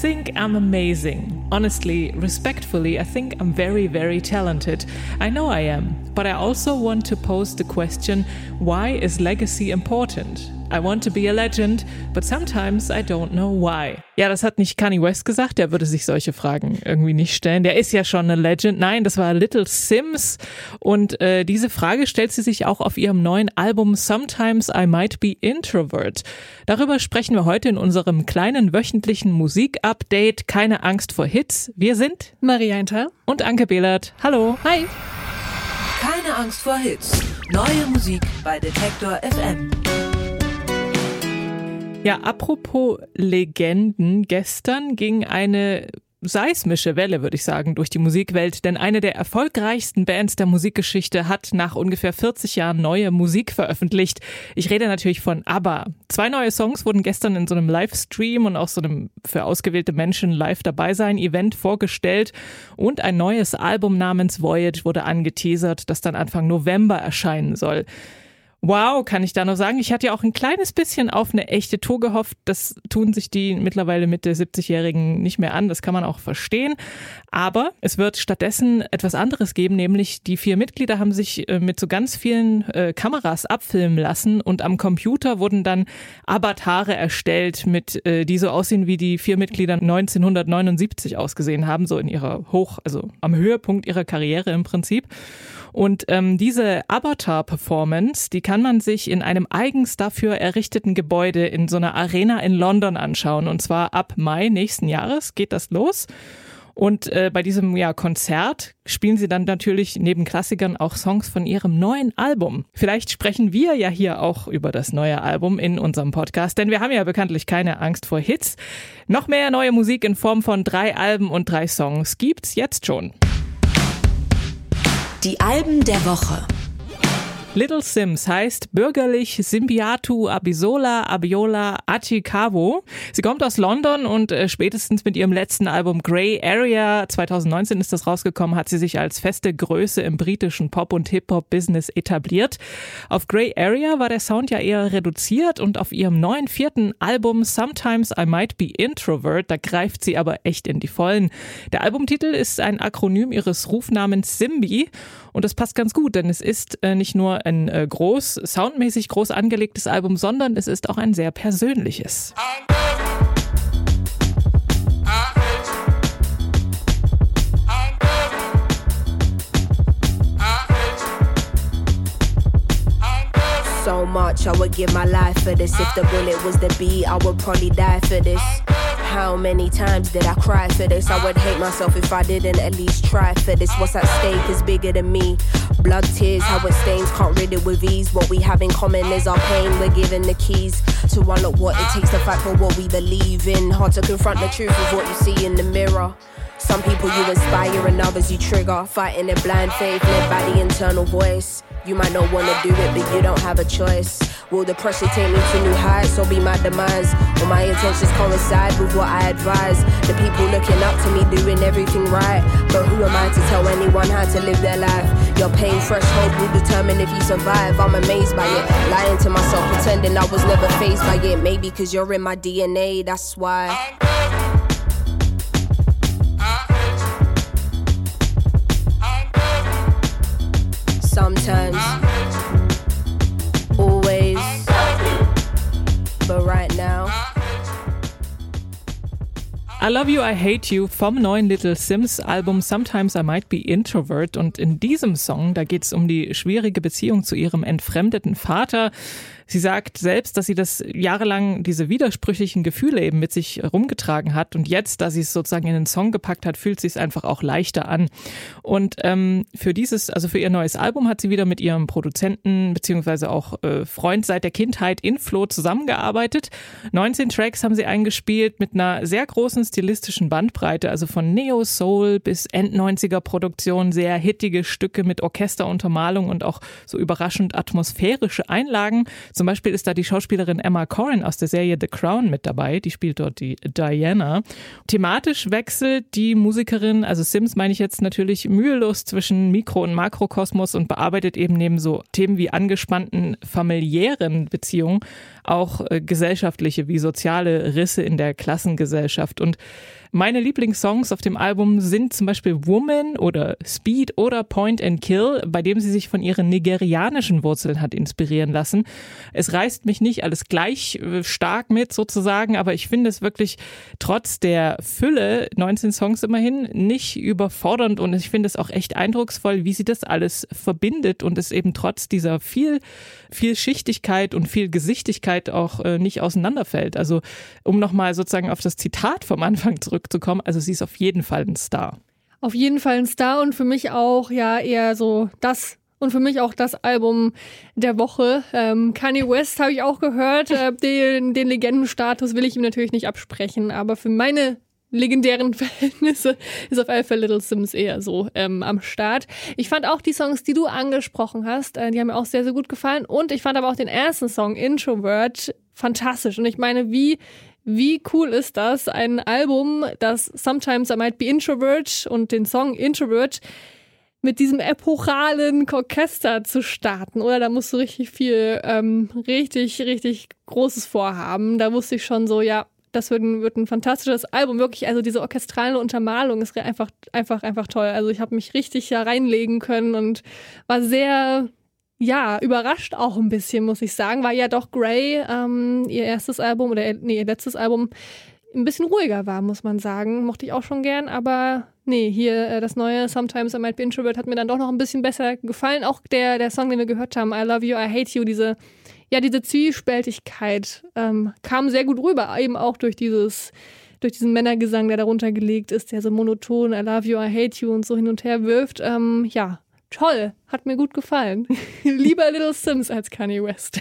think I'm amazing. Honestly, respectfully, I think I'm very, very talented. I know I am. But I also want to pose the question why is legacy important? I want to be a legend, but sometimes I don't know why. Ja, das hat nicht Kanye West gesagt, der würde sich solche Fragen irgendwie nicht stellen. Der ist ja schon eine Legend. Nein, das war Little Sims. Und äh, diese Frage stellt sie sich auch auf ihrem neuen Album Sometimes I Might Be Introvert. Darüber sprechen wir heute in unserem kleinen wöchentlichen Musik-Update. Keine Angst vor Hits. Wir sind Maria Inter und Anke Behlert. Hallo. Hi. Keine Angst vor Hits. Neue Musik bei Detektor FM. Ja, apropos Legenden, gestern ging eine seismische Welle, würde ich sagen, durch die Musikwelt, denn eine der erfolgreichsten Bands der Musikgeschichte hat nach ungefähr 40 Jahren neue Musik veröffentlicht. Ich rede natürlich von ABBA. Zwei neue Songs wurden gestern in so einem Livestream und auch so einem für ausgewählte Menschen live dabei sein Event vorgestellt und ein neues Album namens Voyage wurde angeteasert, das dann Anfang November erscheinen soll. Wow, kann ich da noch sagen. Ich hatte ja auch ein kleines bisschen auf eine echte Tour gehofft. Das tun sich die mittlerweile Mitte 70-Jährigen nicht mehr an. Das kann man auch verstehen. Aber es wird stattdessen etwas anderes geben, nämlich die vier Mitglieder haben sich äh, mit so ganz vielen äh, Kameras abfilmen lassen und am Computer wurden dann Avatare erstellt, mit äh, die so aussehen, wie die vier Mitglieder 1979 ausgesehen haben, so in ihrer Hoch, also am Höhepunkt ihrer Karriere im Prinzip. Und ähm, diese Avatar-Performance, die kann man sich in einem eigens dafür errichteten Gebäude in so einer Arena in London anschauen. Und zwar ab Mai nächsten Jahres geht das los. Und äh, bei diesem ja, Konzert spielen sie dann natürlich neben Klassikern auch Songs von ihrem neuen Album. Vielleicht sprechen wir ja hier auch über das neue Album in unserem Podcast, denn wir haben ja bekanntlich keine Angst vor Hits. Noch mehr neue Musik in Form von drei Alben und drei Songs gibt's jetzt schon. Die Alben der Woche. Little Sims heißt bürgerlich Simbiatu Abisola Abiola Achikavo. Sie kommt aus London und äh, spätestens mit ihrem letzten Album Grey Area 2019 ist das rausgekommen, hat sie sich als feste Größe im britischen Pop- und Hip-Hop-Business etabliert. Auf Grey Area war der Sound ja eher reduziert und auf ihrem neuen vierten Album Sometimes I Might Be Introvert, da greift sie aber echt in die Vollen. Der Albumtitel ist ein Akronym ihres Rufnamens Simbi und das passt ganz gut, denn es ist äh, nicht nur ein äh, groß, soundmäßig groß angelegtes Album, sondern es ist auch ein sehr persönliches. So much, I would give my life for this. If the bullet was the beat, I would probably die for this. How many times did I cry for this? I would hate myself if I didn't at least try for this. What's at stake is bigger than me. Blood, tears, how it stains, can't rid it with ease. What we have in common is our pain. We're given the keys to unlock what it takes to fight for what we believe in. Hard to confront the truth of what you see in the mirror. Some people you inspire and others you trigger. Fighting in blind faith led by the internal voice. You might not wanna do it, but you don't have a choice. Will the pressure take me to new heights or be my demise? Will my intentions coincide with what I advise? The people looking up to me doing everything right. But who am I to tell anyone how to live their life? Your pain threshold will determine if you survive. I'm amazed by it. Lying to myself, pretending I was never faced by it. Maybe cause you're in my DNA, that's why. Sometimes, I Love You, I Hate You vom neuen Little Sims Album Sometimes I Might Be Introvert. Und in diesem Song, da geht es um die schwierige Beziehung zu ihrem entfremdeten Vater. Sie sagt selbst, dass sie das jahrelang diese widersprüchlichen Gefühle eben mit sich rumgetragen hat und jetzt, da sie es sozusagen in den Song gepackt hat, fühlt sie es einfach auch leichter an. Und ähm, für dieses, also für ihr neues Album hat sie wieder mit ihrem Produzenten beziehungsweise auch äh, Freund seit der Kindheit Inflo zusammengearbeitet. 19 Tracks haben sie eingespielt mit einer sehr großen stilistischen Bandbreite, also von Neo Soul bis End-90er Produktion, sehr hittige Stücke mit Orchesteruntermalung und auch so überraschend atmosphärische Einlagen. Zum Beispiel ist da die Schauspielerin Emma Corrin aus der Serie The Crown mit dabei. Die spielt dort die Diana. Thematisch wechselt die Musikerin, also Sims meine ich jetzt natürlich mühelos zwischen Mikro- und Makrokosmos und bearbeitet eben neben so Themen wie angespannten familiären Beziehungen auch äh, gesellschaftliche wie soziale Risse in der Klassengesellschaft. Und meine Lieblingssongs auf dem Album sind zum Beispiel Woman oder Speed oder Point and Kill, bei dem sie sich von ihren nigerianischen Wurzeln hat inspirieren lassen. Es reißt mich nicht alles gleich äh, stark mit sozusagen, aber ich finde es wirklich trotz der Fülle, 19 Songs immerhin, nicht überfordernd und ich finde es auch echt eindrucksvoll, wie sie das alles verbindet und es eben trotz dieser viel, viel Schichtigkeit und viel Gesichtigkeit auch äh, nicht auseinanderfällt. Also um nochmal sozusagen auf das Zitat vom Anfang zurück zurückzukommen. Also sie ist auf jeden Fall ein Star. Auf jeden Fall ein Star und für mich auch ja eher so das und für mich auch das Album der Woche. Ähm, Kanye West habe ich auch gehört. Äh, den, den Legendenstatus will ich ihm natürlich nicht absprechen, aber für meine legendären Verhältnisse ist auf jeden Fall Little Sims eher so ähm, am Start. Ich fand auch die Songs, die du angesprochen hast, äh, die haben mir auch sehr, sehr gut gefallen. Und ich fand aber auch den ersten Song, Introvert, fantastisch. Und ich meine, wie wie cool ist das? Ein Album, das Sometimes I Might Be Introvert und den Song Introvert mit diesem epochalen Orchester zu starten, oder? Da musst du richtig viel, ähm, richtig, richtig Großes vorhaben. Da wusste ich schon so, ja, das wird ein, wird ein fantastisches Album. Wirklich, also diese orchestrale Untermalung ist einfach, einfach, einfach toll. Also ich habe mich richtig ja reinlegen können und war sehr ja, überrascht auch ein bisschen, muss ich sagen, weil ja doch Grey, ähm, ihr erstes Album oder nee, ihr letztes Album ein bisschen ruhiger war, muss man sagen. Mochte ich auch schon gern, aber nee, hier äh, das neue Sometimes I Might Be Introvert hat mir dann doch noch ein bisschen besser gefallen. Auch der, der Song, den wir gehört haben, I Love You, I Hate You, diese, ja, diese Zwiespältigkeit ähm, kam sehr gut rüber, eben auch durch dieses durch diesen Männergesang, der darunter gelegt ist, der so monoton I love you, I hate you und so hin und her wirft. Ähm, ja, toll, hat mir gut gefallen. Lieber Little Sims als Kanye West.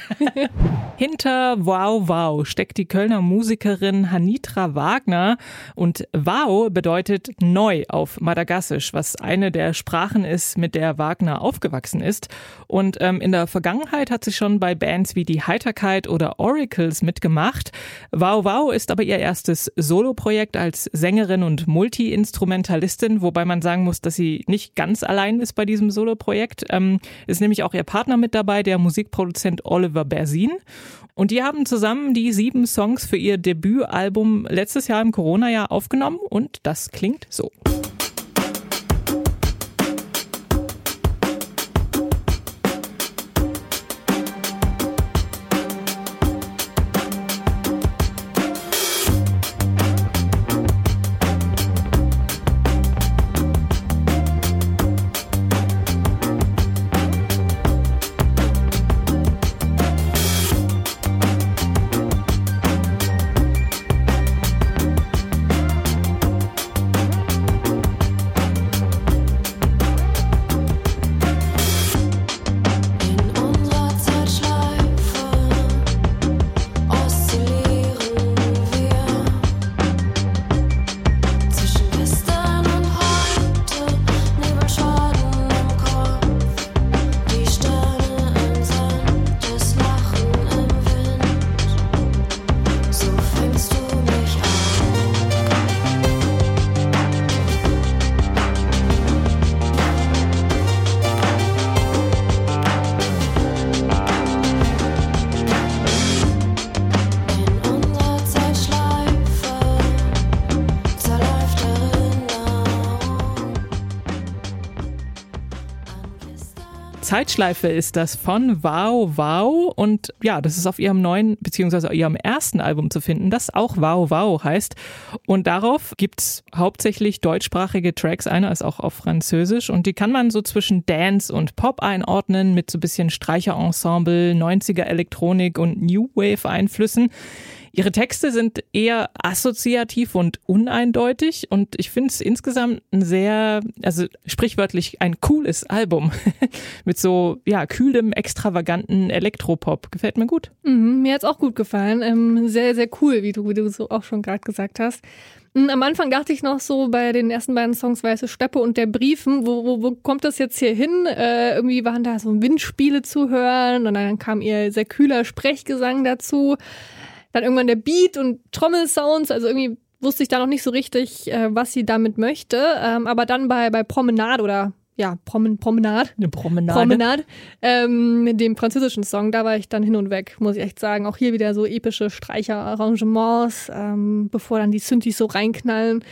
Hinter Wow Wow steckt die Kölner Musikerin Hanitra Wagner und Wow bedeutet neu auf Madagassisch, was eine der Sprachen ist, mit der Wagner aufgewachsen ist. Und ähm, in der Vergangenheit hat sie schon bei Bands wie die Heiterkeit oder Oracles mitgemacht. Wow Wow ist aber ihr erstes Soloprojekt als Sängerin und Multi-Instrumentalistin, wobei man sagen muss, dass sie nicht ganz allein ist bei diesem Soloprojekt. Ähm, ist nämlich auch ihr Partner mit dabei, der Musikproduzent Oliver Bersin. Und die haben zusammen die sieben Songs für ihr Debütalbum letztes Jahr im Corona-Jahr aufgenommen und das klingt so. Zeitschleife ist das von Wow Wow. Und ja, das ist auf ihrem neuen beziehungsweise ihrem ersten Album zu finden, das auch Wow Wow heißt. Und darauf gibt's hauptsächlich deutschsprachige Tracks, einer ist auch auf Französisch. Und die kann man so zwischen Dance und Pop einordnen mit so bisschen Streicherensemble, 90er Elektronik und New Wave Einflüssen. Ihre Texte sind eher assoziativ und uneindeutig und ich finde es insgesamt ein sehr, also sprichwörtlich ein cooles Album mit so ja kühlem, extravaganten Elektropop. Gefällt mir gut. Mhm, mir hat's auch gut gefallen. Ähm, sehr, sehr cool, wie du, wie du so auch schon gerade gesagt hast. Hm, am Anfang dachte ich noch so bei den ersten beiden Songs Weiße Steppe und der Briefen, wo, wo, wo kommt das jetzt hier hin? Äh, irgendwie waren da so Windspiele zu hören und dann kam ihr sehr kühler Sprechgesang dazu. Dann irgendwann der Beat und Trommelsounds, also irgendwie wusste ich da noch nicht so richtig, äh, was sie damit möchte. Ähm, aber dann bei, bei Promenade oder ja, Promen Promenade. Eine Promenade. Promenade. Ähm, mit dem französischen Song, da war ich dann hin und weg, muss ich echt sagen. Auch hier wieder so epische Streicherarrangements, ähm, bevor dann die Synthes so reinknallen.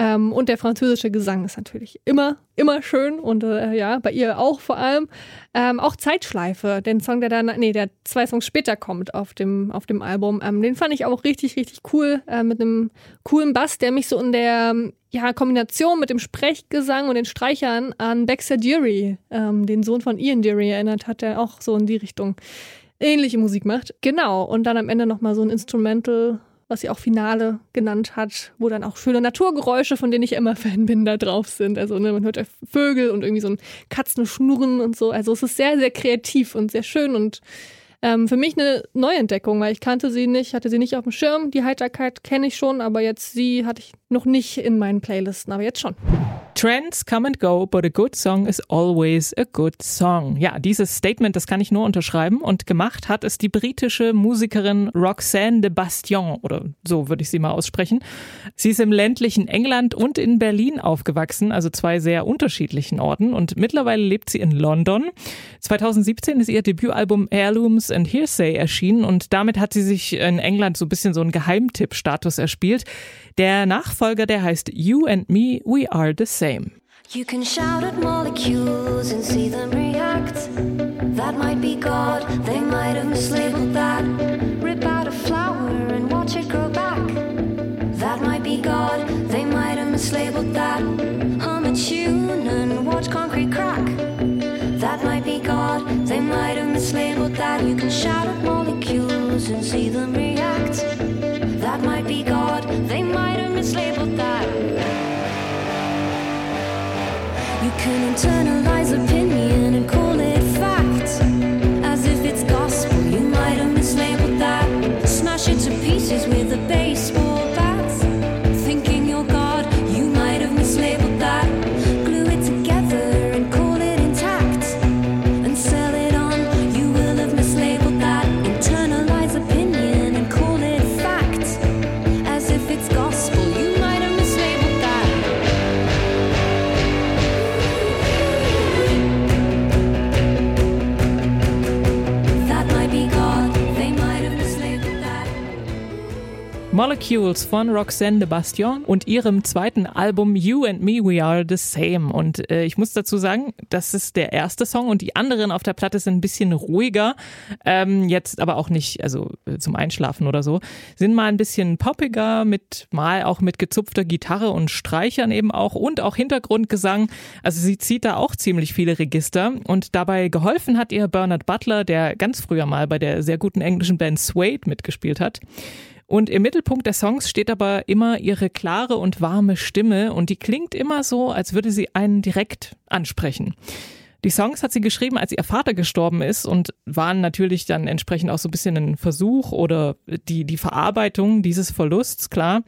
Ähm, und der französische Gesang ist natürlich immer, immer schön und äh, ja, bei ihr auch vor allem. Ähm, auch Zeitschleife, den Song, der dann, nee, der zwei Songs später kommt auf dem, auf dem Album, ähm, den fand ich auch richtig, richtig cool, äh, mit einem coolen Bass, der mich so in der ja, Kombination mit dem Sprechgesang und den Streichern an Baxter Dury, ähm, den Sohn von Ian Dury, erinnert hat, der auch so in die Richtung ähnliche Musik macht. Genau, und dann am Ende nochmal so ein Instrumental was sie auch Finale genannt hat, wo dann auch schöne Naturgeräusche, von denen ich immer Fan bin, da drauf sind. Also ne, man hört ja Vögel und irgendwie so ein Katzenschnurren und so. Also es ist sehr, sehr kreativ und sehr schön und ähm, für mich eine Neuentdeckung, weil ich kannte sie nicht, hatte sie nicht auf dem Schirm. Die Heiterkeit kenne ich schon, aber jetzt sie hatte ich noch nicht in meinen Playlisten, aber jetzt schon. Trends come and go, but a good song is always a good song. Ja, dieses Statement, das kann ich nur unterschreiben und gemacht hat es die britische Musikerin Roxanne de Bastion oder so würde ich sie mal aussprechen. Sie ist im ländlichen England und in Berlin aufgewachsen, also zwei sehr unterschiedlichen Orten und mittlerweile lebt sie in London. 2017 ist ihr Debütalbum Heirlooms and Hearsay erschienen und damit hat sie sich in England so ein bisschen so einen Geheimtipp-Status erspielt. Der Nachfolger, der heißt You and Me, We Are the Same. You can shout at molecules and see them react. That might be God, they might have mislabeled that. Rip out a flower and watch it grow back. That might be God, they might have mislabeled that. Hum a tune and watch concrete crack. That might be God, they might have mislabeled that. You can shout at molecules and see them react. That might be God, they might have mislabeled that. You can internalize opinion Molecules von Roxanne de Bastion und ihrem zweiten Album You and Me We Are the Same. Und äh, ich muss dazu sagen, das ist der erste Song und die anderen auf der Platte sind ein bisschen ruhiger. Ähm, jetzt aber auch nicht, also äh, zum Einschlafen oder so. Sind mal ein bisschen poppiger, mit mal auch mit gezupfter Gitarre und Streichern eben auch und auch Hintergrundgesang. Also sie zieht da auch ziemlich viele Register und dabei geholfen hat ihr Bernard Butler, der ganz früher mal bei der sehr guten englischen Band Suede mitgespielt hat. Und im Mittelpunkt der Songs steht aber immer ihre klare und warme Stimme und die klingt immer so, als würde sie einen direkt ansprechen. Die Songs hat sie geschrieben, als ihr Vater gestorben ist und waren natürlich dann entsprechend auch so ein bisschen ein Versuch oder die, die Verarbeitung dieses Verlusts, klar.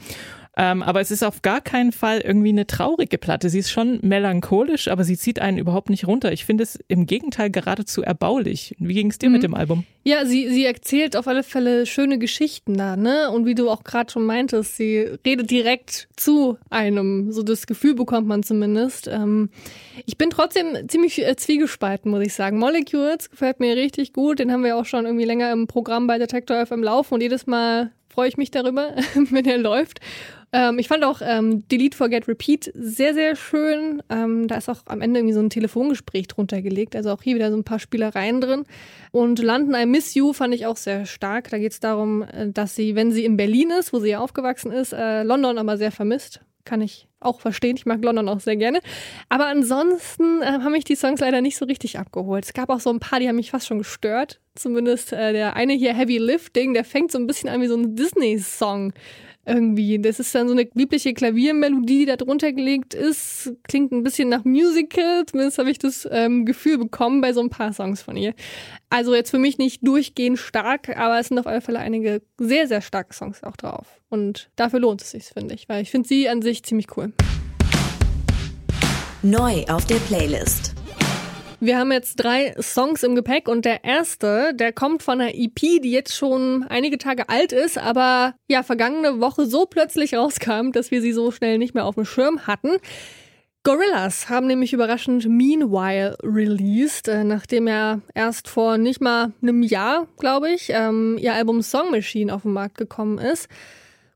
Ähm, aber es ist auf gar keinen Fall irgendwie eine traurige Platte. Sie ist schon melancholisch, aber sie zieht einen überhaupt nicht runter. Ich finde es im Gegenteil geradezu erbaulich. Wie ging es dir mhm. mit dem Album? Ja, sie, sie erzählt auf alle Fälle schöne Geschichten da, ne? Und wie du auch gerade schon meintest, sie redet direkt zu einem. So das Gefühl bekommt man zumindest. Ähm, ich bin trotzdem ziemlich äh, zwiegespalten, muss ich sagen. Molecules gefällt mir richtig gut. Den haben wir auch schon irgendwie länger im Programm bei Detector FM laufen und jedes Mal freue ich mich darüber, wenn er läuft. Ähm, ich fand auch ähm, Delete, Forget, Repeat sehr, sehr schön. Ähm, da ist auch am Ende irgendwie so ein Telefongespräch drunter gelegt. Also auch hier wieder so ein paar Spielereien drin. Und London, I Miss You fand ich auch sehr stark. Da geht es darum, äh, dass sie, wenn sie in Berlin ist, wo sie ja aufgewachsen ist, äh, London aber sehr vermisst. Kann ich auch verstehen. Ich mag London auch sehr gerne. Aber ansonsten äh, haben mich die Songs leider nicht so richtig abgeholt. Es gab auch so ein paar, die haben mich fast schon gestört. Zumindest äh, der eine hier, Heavy Lifting, der fängt so ein bisschen an wie so ein Disney-Song irgendwie. Das ist dann so eine liebliche Klaviermelodie, die da drunter gelegt ist. Klingt ein bisschen nach Musical. Zumindest habe ich das ähm, Gefühl bekommen bei so ein paar Songs von ihr. Also jetzt für mich nicht durchgehend stark, aber es sind auf alle Fälle einige sehr, sehr starke Songs auch drauf. Und dafür lohnt es sich, finde ich, weil ich finde sie an sich ziemlich cool. Neu auf der Playlist. Wir haben jetzt drei Songs im Gepäck und der erste, der kommt von einer EP, die jetzt schon einige Tage alt ist, aber ja, vergangene Woche so plötzlich rauskam, dass wir sie so schnell nicht mehr auf dem Schirm hatten. Gorillas haben nämlich überraschend Meanwhile released, äh, nachdem ja erst vor nicht mal einem Jahr, glaube ich, ähm, ihr Album Song Machine auf den Markt gekommen ist.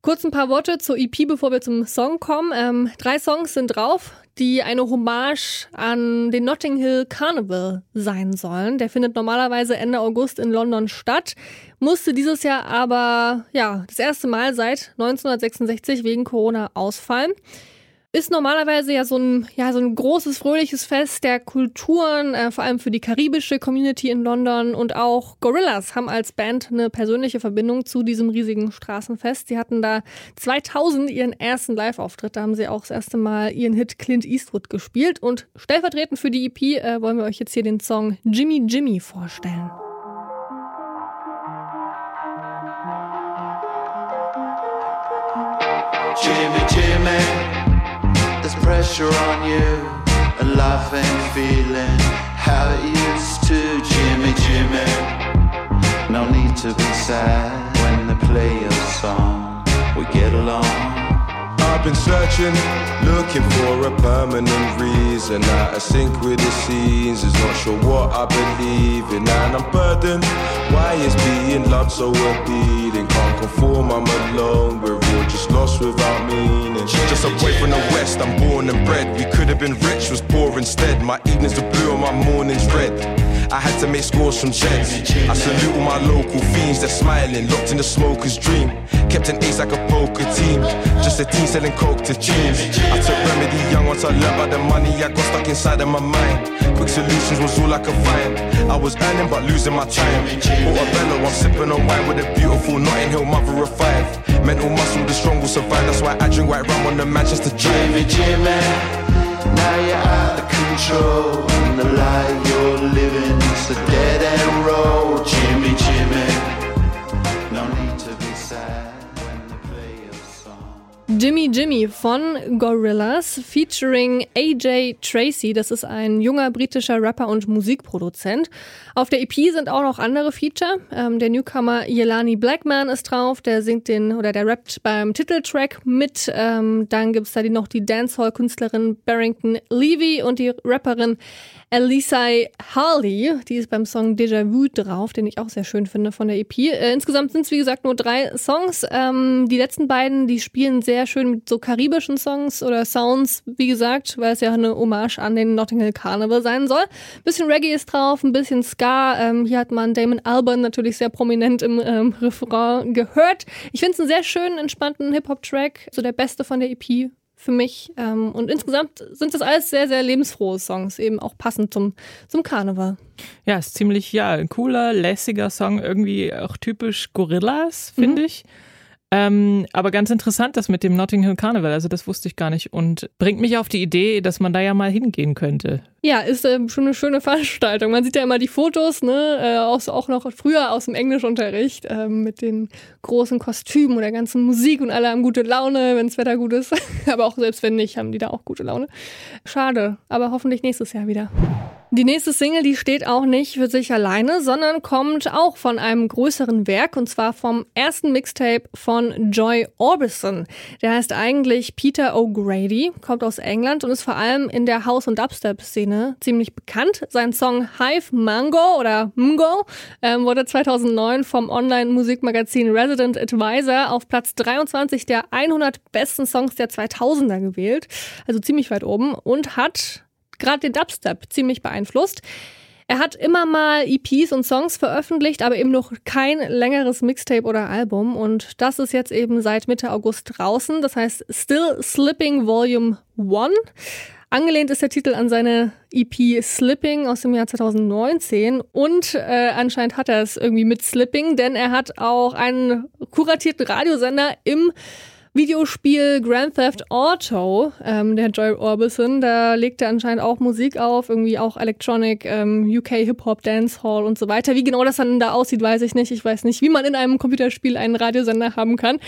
Kurz ein paar Worte zur EP, bevor wir zum Song kommen. Ähm, drei Songs sind drauf, die eine Hommage an den Notting Hill Carnival sein sollen. Der findet normalerweise Ende August in London statt, musste dieses Jahr aber ja das erste Mal seit 1966 wegen Corona ausfallen ist normalerweise ja so ein, ja, so ein großes, fröhliches Fest der Kulturen, äh, vor allem für die karibische Community in London. Und auch Gorillas haben als Band eine persönliche Verbindung zu diesem riesigen Straßenfest. Sie hatten da 2000 ihren ersten Live-Auftritt. Da haben sie auch das erste Mal ihren Hit Clint Eastwood gespielt. Und stellvertretend für die EP äh, wollen wir euch jetzt hier den Song Jimmy Jimmy vorstellen. Jimmy Jimmy pressure on you, and life ain't feeling. How it used to. Jimmy, Jimmy, no need to be sad been searching, looking for a permanent reason. Out of sync with the is not sure what I believe in, and I'm burdened. Why is being loved so appealing? Can't conform, I'm alone. We're all just lost without meaning. Just away from the west, I'm born and bred. We could have been rich, was poor instead. My evenings are blue and my mornings red. I had to make scores from checks. I salute all my local fiends, they're smiling, locked in the smoker's dream. Kept an ace like a poker team, just a team selling coke to teens. I took remedy young once I learned about the money I got stuck inside of my mind. Quick solutions was all I could find. I was earning but losing my time. Portobello, I'm sipping on wine with a beautiful Notting Hill mother of five. Mental muscle, the strong will survive. That's why I drink white rum on the Manchester Jimmy, Jimmy, now you're out of control. And the life Jimmy, Jimmy, von Gorillaz featuring AJ Tracy. Das ist ein junger britischer Rapper und Musikproduzent. Auf der EP sind auch noch andere Feature. Ähm, der Newcomer Yelani Blackman ist drauf. Der singt den oder der rappt beim Titeltrack mit. Ähm, dann gibt's da noch die Dancehall-Künstlerin Barrington Levy und die Rapperin Elisai Harley, die ist beim Song Déjà Vu drauf, den ich auch sehr schön finde von der EP. Äh, insgesamt sind es wie gesagt nur drei Songs. Ähm, die letzten beiden, die spielen sehr schön mit so karibischen Songs oder Sounds, wie gesagt, weil es ja eine Hommage an den Notting Hill Carnival sein soll. Bisschen Reggae ist drauf, ein bisschen Ska. Ähm, hier hat man Damon Albarn natürlich sehr prominent im ähm, Refrain gehört. Ich finde es einen sehr schönen, entspannten Hip-Hop-Track, so der beste von der EP für mich. Ähm, und insgesamt sind das alles sehr, sehr lebensfrohe Songs, eben auch passend zum, zum Karneval. Ja, ist ziemlich, ja, ein cooler, lässiger Song, irgendwie auch typisch Gorillas, finde Mhm. ich. Ähm, aber ganz interessant, das mit dem Notting Hill Carnival, also das wusste ich gar nicht und bringt mich auf die Idee, dass man da ja mal hingehen könnte. Ja, ist ähm, schon eine schöne Veranstaltung. Man sieht ja immer die Fotos, ne, äh, auch, auch noch früher aus dem Englischunterricht ähm, mit den großen Kostümen und der ganzen Musik und alle haben gute Laune, wenn das Wetter gut ist. aber auch selbst wenn nicht, haben die da auch gute Laune. Schade, aber hoffentlich nächstes Jahr wieder. Die nächste Single, die steht auch nicht für sich alleine, sondern kommt auch von einem größeren Werk und zwar vom ersten Mixtape von Joy Orbison. Der heißt eigentlich Peter O'Grady, kommt aus England und ist vor allem in der House- und Dubstep-Szene ziemlich bekannt. Sein Song Hive Mango oder Mgo ähm, wurde 2009 vom Online-Musikmagazin Resident Advisor auf Platz 23 der 100 besten Songs der 2000er gewählt, also ziemlich weit oben und hat gerade den Dubstep ziemlich beeinflusst. Er hat immer mal EPs und Songs veröffentlicht, aber eben noch kein längeres Mixtape oder Album. Und das ist jetzt eben seit Mitte August draußen. Das heißt Still Slipping Volume 1. Angelehnt ist der Titel an seine EP Slipping aus dem Jahr 2019 und äh, anscheinend hat er es irgendwie mit Slipping, denn er hat auch einen kuratierten Radiosender im Videospiel Grand Theft Auto, ähm, der Joy Orbison, da legt er anscheinend auch Musik auf, irgendwie auch Electronic, ähm, UK Hip-Hop, Dancehall und so weiter. Wie genau das dann da aussieht, weiß ich nicht. Ich weiß nicht, wie man in einem Computerspiel einen Radiosender haben kann.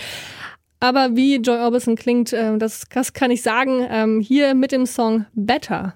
Aber wie Joy Orbison klingt, äh, das, das kann ich sagen, ähm, hier mit dem Song Better.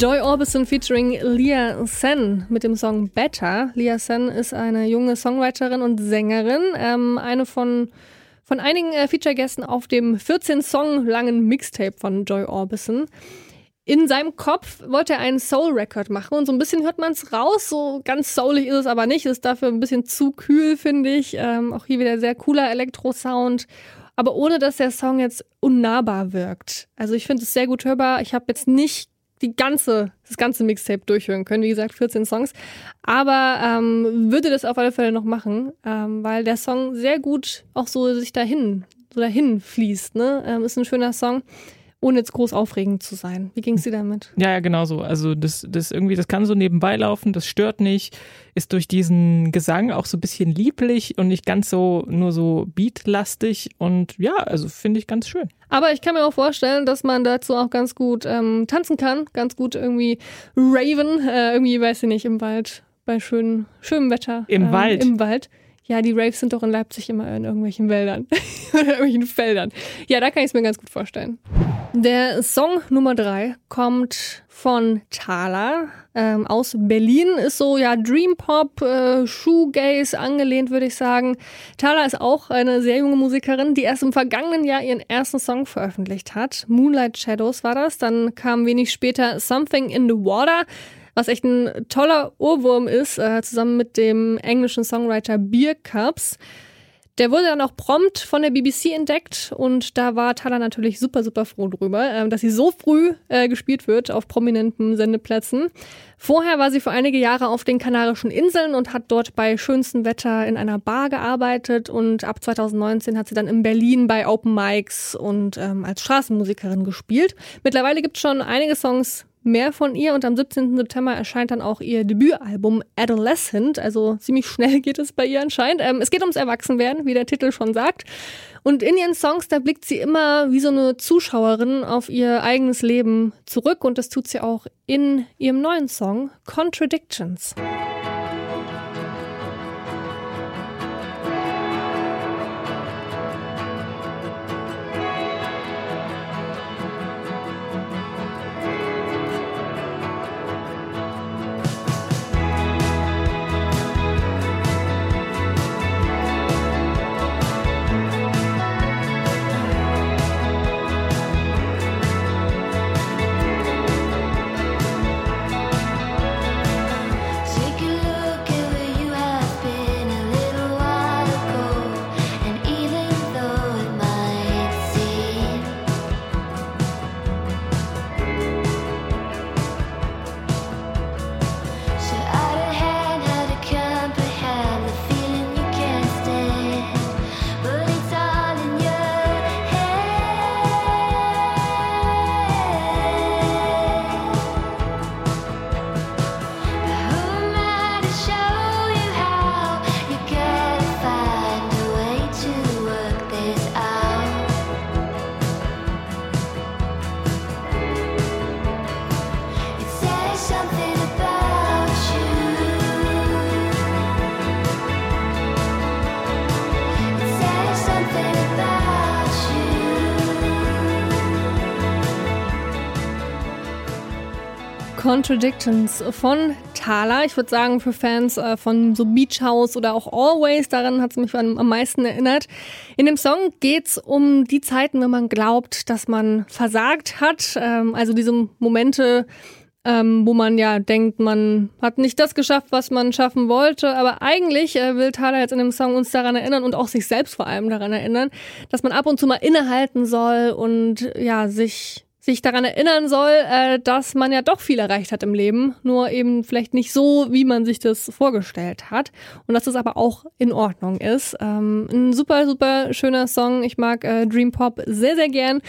Joy Orbison featuring Leah Sen mit dem Song Better. Leah Sen ist eine junge Songwriterin und Sängerin, ähm, eine von von einigen äh, Feature-Gästen auf dem 14 Song langen Mixtape von Joy Orbison. In seinem Kopf wollte er einen Soul-Record machen und so ein bisschen hört man es raus. So ganz soulig ist es aber nicht. Ist dafür ein bisschen zu kühl, finde ich. Ähm, auch hier wieder sehr cooler Elektro-Sound aber ohne dass der Song jetzt unnahbar wirkt. Also ich finde es sehr gut hörbar. Ich habe jetzt nicht die ganze, das ganze Mixtape durchhören können. Wie gesagt, 14 Songs. Aber ähm, würde das auf alle Fälle noch machen, ähm, weil der Song sehr gut auch so sich dahin, so dahin fließt. Ne? Ähm, ist ein schöner Song ohne jetzt groß aufregend zu sein. Wie ging es dir damit? Ja, ja, genau so. Also das, das irgendwie, das kann so nebenbei laufen, das stört nicht, ist durch diesen Gesang auch so ein bisschen lieblich und nicht ganz so nur so beatlastig und ja, also finde ich ganz schön. Aber ich kann mir auch vorstellen, dass man dazu auch ganz gut ähm, tanzen kann, ganz gut irgendwie raven, äh, irgendwie, weiß ich nicht, im Wald bei schön, schönem Wetter. Im ähm, Wald? Im Wald. Ja, die Raves sind doch in Leipzig immer in irgendwelchen Wäldern oder irgendwelchen Feldern. Ja, da kann ich es mir ganz gut vorstellen. Der Song Nummer drei kommt von Thala ähm, aus Berlin. Ist so ja Dream Pop, äh, Shoegaze angelehnt, würde ich sagen. Thala ist auch eine sehr junge Musikerin, die erst im vergangenen Jahr ihren ersten Song veröffentlicht hat. Moonlight Shadows war das. Dann kam wenig später Something in the Water was echt ein toller Ohrwurm ist, äh, zusammen mit dem englischen Songwriter Beer Cups. Der wurde dann auch prompt von der BBC entdeckt und da war Thala natürlich super, super froh drüber, äh, dass sie so früh äh, gespielt wird auf prominenten Sendeplätzen. Vorher war sie für einige Jahre auf den Kanarischen Inseln und hat dort bei schönstem Wetter in einer Bar gearbeitet und ab 2019 hat sie dann in Berlin bei Open Mics und ähm, als Straßenmusikerin gespielt. Mittlerweile gibt es schon einige Songs mehr von ihr und am 17. September erscheint dann auch ihr Debütalbum Adolescent. Also ziemlich schnell geht es bei ihr anscheinend. Ähm, es geht ums Erwachsenwerden, wie der Titel schon sagt. Und in ihren Songs, da blickt sie immer wie so eine Zuschauerin auf ihr eigenes Leben zurück und das tut sie auch in ihrem neuen Song Contradictions. Contradictions von Thala. Ich würde sagen, für Fans äh, von so Beach House oder auch Always, daran hat es mich am, meisten erinnert. In dem Song geht's um die Zeiten, wenn man glaubt, dass man versagt hat. Ähm, also diese Momente, ähm, wo man ja denkt, man hat nicht das geschafft, was man schaffen wollte. Aber eigentlich äh, will Thala jetzt in dem Song uns daran erinnern und auch sich selbst vor allem daran erinnern, dass man ab und zu mal innehalten soll und ja, sich sich daran erinnern soll, äh, dass man ja doch viel erreicht hat im Leben, nur eben vielleicht nicht so, wie man sich das vorgestellt hat. Und dass es aber auch in Ordnung ist. Ähm, ein super, super schöner Song. Ich mag äh, Dream Pop sehr, sehr gern.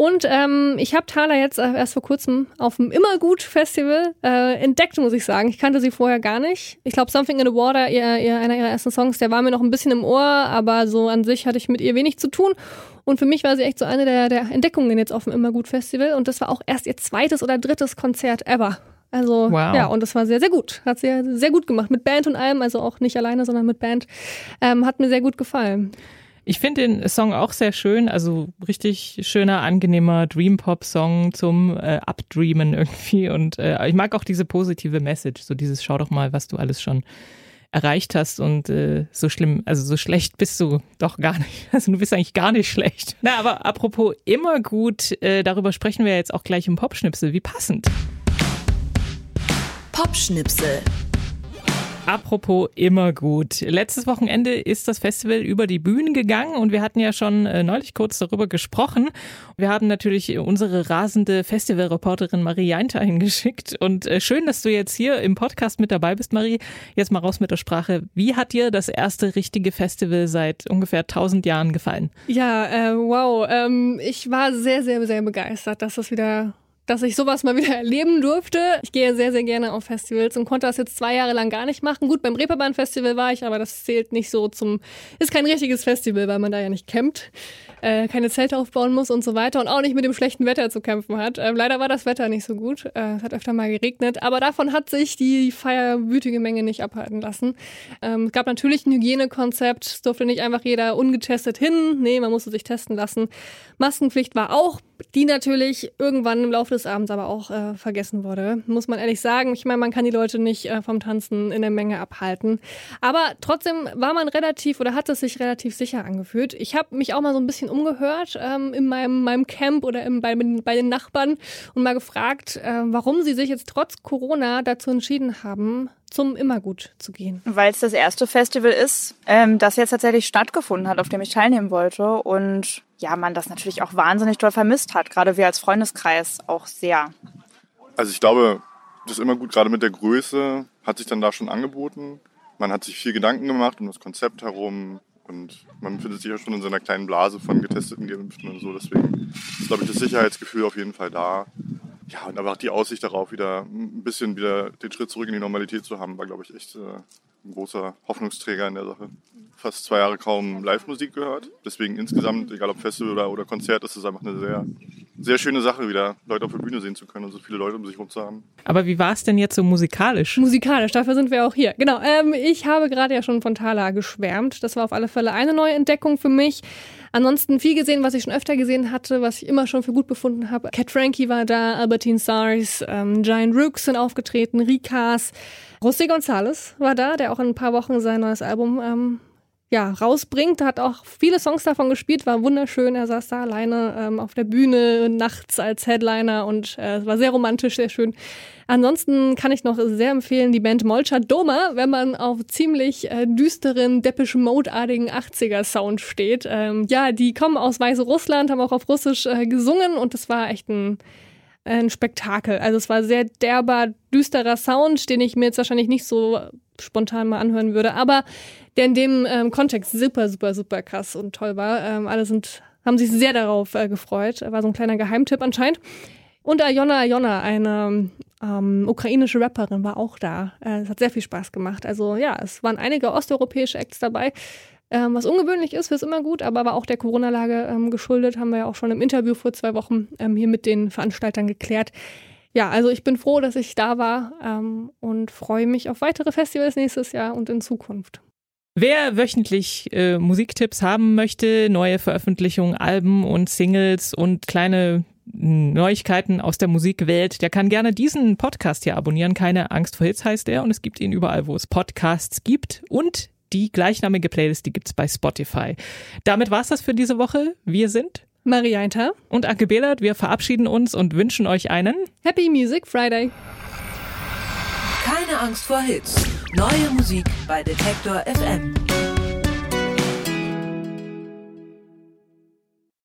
Und ähm, ich habe Thala jetzt erst vor kurzem auf dem Immergut Festival äh, entdeckt, muss ich sagen. Ich kannte sie vorher gar nicht. Ich glaube, Something in the Water, ihr, ihr, einer ihrer ersten Songs, der war mir noch ein bisschen im Ohr, aber so an sich hatte ich mit ihr wenig zu tun. Und für mich war sie echt so eine der, der Entdeckungen jetzt auf dem Immergut Festival. Und das war auch erst ihr zweites oder drittes Konzert ever. Also wow. ja, und das war sehr, sehr gut. Hat sie sehr gut gemacht. Mit Band und allem, also auch nicht alleine, sondern mit Band. Ähm, hat mir sehr gut gefallen. Ich finde den Song auch sehr schön, also richtig schöner, angenehmer Dream-Pop-Song zum äh, Abdreamen irgendwie. Und äh, ich mag auch diese positive Message, so dieses Schau doch mal, was du alles schon erreicht hast und äh, so schlimm, also so schlecht bist du doch gar nicht. Also du bist eigentlich gar nicht schlecht. Na, aber apropos immer gut, äh, darüber sprechen wir jetzt auch gleich im Popschnipsel. Wie passend. Popschnipsel. Apropos immer gut. Letztes Wochenende ist das Festival über die Bühne gegangen und wir hatten ja schon äh, neulich kurz darüber gesprochen. Wir haben natürlich unsere rasende Festivalreporterin Marie Jainter hingeschickt und äh, schön, dass du jetzt hier im Podcast mit dabei bist, Marie. Jetzt mal raus mit der Sprache. Wie hat dir das erste richtige Festival seit ungefähr 1000 Jahren gefallen? Ja, äh, wow. Ähm, ich war sehr, sehr, sehr begeistert, dass das wieder dass ich sowas mal wieder erleben durfte. Ich gehe sehr, sehr gerne auf Festivals und konnte das jetzt zwei Jahre lang gar nicht machen. Gut, beim Reeperbahn Festival war ich, aber das zählt nicht so zum, ist kein richtiges Festival, weil man da ja nicht campt, äh, keine Zelte aufbauen muss und so weiter und auch nicht mit dem schlechten Wetter zu kämpfen hat. Ähm, leider war das Wetter nicht so gut. Äh, es hat öfter mal geregnet, aber davon hat sich die feierwütige Menge nicht abhalten lassen. Ähm, es gab natürlich ein Hygienekonzept. Es durfte nicht einfach jeder ungetestet hin. Nee, man musste sich testen lassen. Maskenpflicht war auch die natürlich irgendwann im Laufe des Abends aber auch äh, vergessen wurde. Muss man ehrlich sagen. Ich meine, man kann die Leute nicht äh, vom Tanzen in der Menge abhalten. Aber trotzdem war man relativ oder hat es sich relativ sicher angefühlt. Ich habe mich auch mal so ein bisschen umgehört ähm, in meinem, meinem Camp oder im, bei, bei den Nachbarn und mal gefragt, äh, warum sie sich jetzt trotz Corona dazu entschieden haben, zum Immergut zu gehen? Weil es das erste Festival ist, ähm, das jetzt tatsächlich stattgefunden hat, auf dem ich teilnehmen wollte. Und ja, man das natürlich auch wahnsinnig doll vermisst hat, gerade wir als Freundeskreis auch sehr. Also ich glaube, das Immergut gerade mit der Größe hat sich dann da schon angeboten. Man hat sich viel Gedanken gemacht um das Konzept herum und man befindet sich ja schon in so einer kleinen Blase von getesteten Geimpften und so. Deswegen ist, glaube ich, das Sicherheitsgefühl auf jeden Fall da. Ja, und aber auch die Aussicht darauf, wieder ein bisschen wieder den Schritt zurück in die Normalität zu haben, war, glaube ich, echt äh, ein großer Hoffnungsträger in der Sache. Fast zwei Jahre kaum Live-Musik gehört. Deswegen insgesamt, egal ob Festival oder, oder Konzert, ist es einfach eine sehr, sehr schöne Sache, wieder Leute auf der Bühne sehen zu können und so viele Leute um sich herum zu haben. Aber wie war es denn jetzt so musikalisch? Musikalisch, dafür sind wir auch hier. Genau, ähm, ich habe gerade ja schon von Thala geschwärmt. Das war auf alle Fälle eine neue Entdeckung für mich. Ansonsten viel gesehen, was ich schon öfter gesehen hatte, was ich immer schon für gut befunden habe. Cat Frankie war da, Albertine Stars, ähm, Giant Rooks sind aufgetreten, Rikas. José González war da, der auch in ein paar Wochen sein neues Album ähm, ja, rausbringt. Hat auch viele Songs davon gespielt, war wunderschön. Er saß da alleine ähm, auf der Bühne nachts als Headliner und äh, es war sehr romantisch, sehr schön. Ansonsten kann ich noch sehr empfehlen die Band Molcha Doma, wenn man auf ziemlich äh, düsteren, Depeche Mode-artigen 80er-Sound steht. Ähm, ja, die kommen aus Weißrussland, haben auch auf Russisch äh, gesungen und das war echt ein ein Spektakel. Also es war sehr derber, düsterer Sound, den ich mir jetzt wahrscheinlich nicht so spontan mal anhören würde, aber der in dem ähm, Kontext super, super, super krass und toll war. Ähm, alle sind, haben sich sehr darauf äh, gefreut. War so ein kleiner Geheimtipp anscheinend. Und Ayona Ayona, eine ähm, ukrainische Rapperin, war auch da. Äh, es hat sehr viel Spaß gemacht. Also ja, es waren einige osteuropäische Acts dabei. Ähm, was ungewöhnlich ist, ist immer gut, aber war auch der Corona-Lage ähm, geschuldet, haben wir ja auch schon im Interview vor zwei Wochen ähm, hier mit den Veranstaltern geklärt. Ja, also ich bin froh, dass ich da war ähm, und freue mich auf weitere Festivals nächstes Jahr und in Zukunft. Wer wöchentlich äh, Musiktipps haben möchte, neue Veröffentlichungen, Alben und Singles und kleine Neuigkeiten aus der Musikwelt, der kann gerne diesen Podcast hier abonnieren. Keine Angst vor Hits heißt er und es gibt ihn überall, wo es Podcasts gibt und die gleichnamige Playlist, die gibt's bei Spotify. Damit war's das für diese Woche. Wir sind Maria Inter und Anke Behlert. Wir verabschieden uns und wünschen euch einen Happy Music Friday. Keine Angst vor Hits. Neue Musik bei Detektor FM.